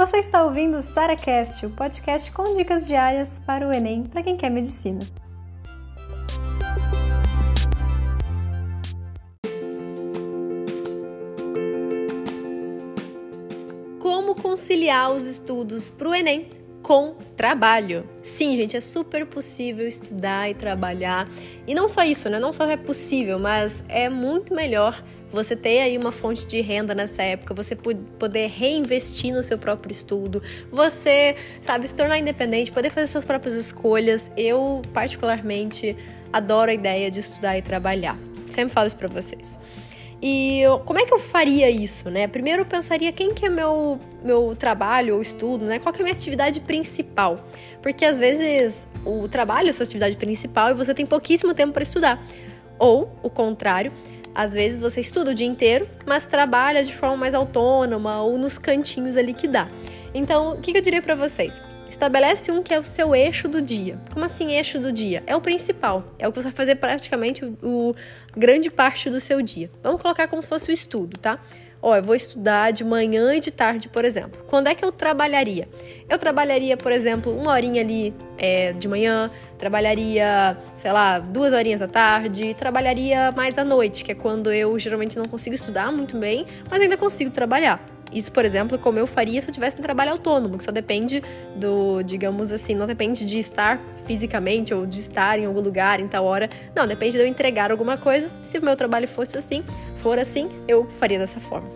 Você está ouvindo o SaraCast, o podcast com dicas diárias para o Enem para quem quer medicina. Como conciliar os estudos para o Enem com trabalho. Sim, gente, é super possível estudar e trabalhar. E não só isso, né? Não só é possível, mas é muito melhor você ter aí uma fonte de renda nessa época, você poder reinvestir no seu próprio estudo, você, sabe, se tornar independente, poder fazer suas próprias escolhas. Eu, particularmente, adoro a ideia de estudar e trabalhar. Sempre falo isso para vocês. E eu, como é que eu faria isso, né? Primeiro eu pensaria quem que é meu, meu trabalho ou estudo, né? Qual que é a minha atividade principal? Porque às vezes o trabalho é a sua atividade principal e você tem pouquíssimo tempo para estudar. Ou o contrário, às vezes você estuda o dia inteiro, mas trabalha de forma mais autônoma ou nos cantinhos ali que dá. Então, o que eu diria para vocês? Estabelece um que é o seu eixo do dia. Como assim eixo do dia? É o principal. É o que você vai fazer praticamente o, o grande parte do seu dia. Vamos colocar como se fosse o estudo, tá? Ó, eu vou estudar de manhã e de tarde, por exemplo. Quando é que eu trabalharia? Eu trabalharia, por exemplo, uma horinha ali é, de manhã, trabalharia, sei lá, duas horinhas à tarde, trabalharia mais à noite, que é quando eu geralmente não consigo estudar muito bem, mas ainda consigo trabalhar. Isso, por exemplo, como eu faria se eu tivesse um trabalho autônomo, que só depende do, digamos assim, não depende de estar fisicamente ou de estar em algum lugar em tal hora. Não, depende de eu entregar alguma coisa. Se o meu trabalho fosse assim, for assim, eu faria dessa forma.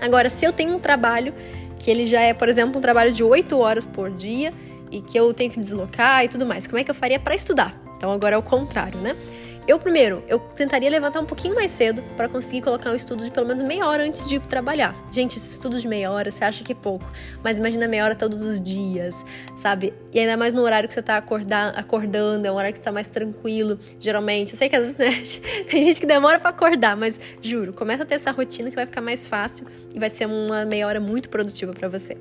Agora, se eu tenho um trabalho que ele já é, por exemplo, um trabalho de 8 horas por dia e que eu tenho que me deslocar e tudo mais, como é que eu faria para estudar? Então agora é o contrário, né? Eu primeiro, eu tentaria levantar um pouquinho mais cedo para conseguir colocar um estudo de pelo menos meia hora antes de ir trabalhar. Gente, esse estudo de meia hora, você acha que é pouco, mas imagina meia hora todos os dias, sabe? E ainda mais no horário que você tá acordar, acordando, é um horário que você tá mais tranquilo, geralmente. Eu sei que às vezes, né, tem gente que demora para acordar, mas juro, começa a ter essa rotina que vai ficar mais fácil e vai ser uma meia hora muito produtiva para você.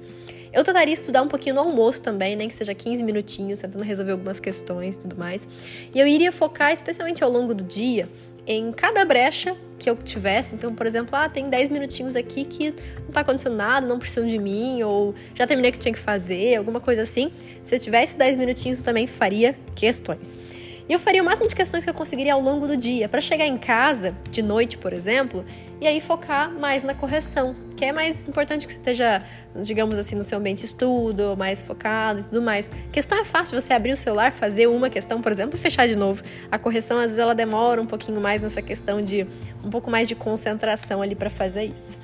Eu tentaria estudar um pouquinho no almoço também, nem que seja 15 minutinhos, tentando resolver algumas questões e tudo mais. E eu iria focar, especialmente ao longo do dia, em cada brecha que eu tivesse. Então, por exemplo, ah, tem 10 minutinhos aqui que não tá acontecendo nada, não precisam de mim, ou já terminei o que tinha que fazer, alguma coisa assim. Se eu tivesse 10 minutinhos, eu também faria questões. E eu faria o máximo de questões que eu conseguiria ao longo do dia, para chegar em casa, de noite, por exemplo, e aí focar mais na correção, que é mais importante que você esteja, digamos assim, no seu ambiente estudo, mais focado e tudo mais. A questão é fácil, você abrir o celular, fazer uma questão, por exemplo, fechar de novo. A correção, às vezes, ela demora um pouquinho mais nessa questão de um pouco mais de concentração ali para fazer isso.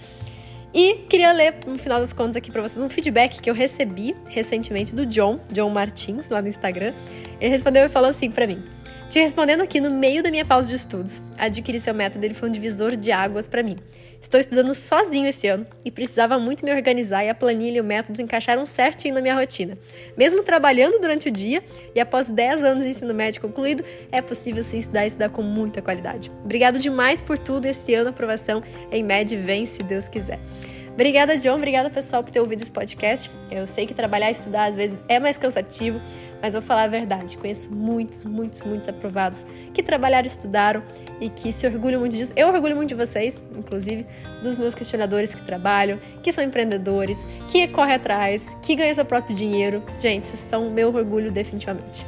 E queria ler, no final das contas, aqui para vocês um feedback que eu recebi recentemente do John, John Martins, lá no Instagram. Ele respondeu e falou assim para mim: te respondendo aqui no meio da minha pausa de estudos. Adquirir seu método ele foi um divisor de águas para mim. Estou estudando sozinho esse ano e precisava muito me organizar e a planilha e o método encaixaram certinho na minha rotina. Mesmo trabalhando durante o dia e após 10 anos de ensino médio concluído, é possível sim estudar e estudar com muita qualidade. Obrigado demais por tudo esse ano, aprovação em MED vem se Deus quiser. Obrigada, John. Obrigada, pessoal, por ter ouvido esse podcast. Eu sei que trabalhar e estudar às vezes é mais cansativo, mas vou falar a verdade. Conheço muitos, muitos, muitos aprovados que trabalharam e estudaram e que se orgulham muito disso. Eu orgulho muito de vocês, inclusive, dos meus questionadores que trabalham, que são empreendedores, que correm atrás, que ganham seu próprio dinheiro. Gente, vocês são meu orgulho definitivamente.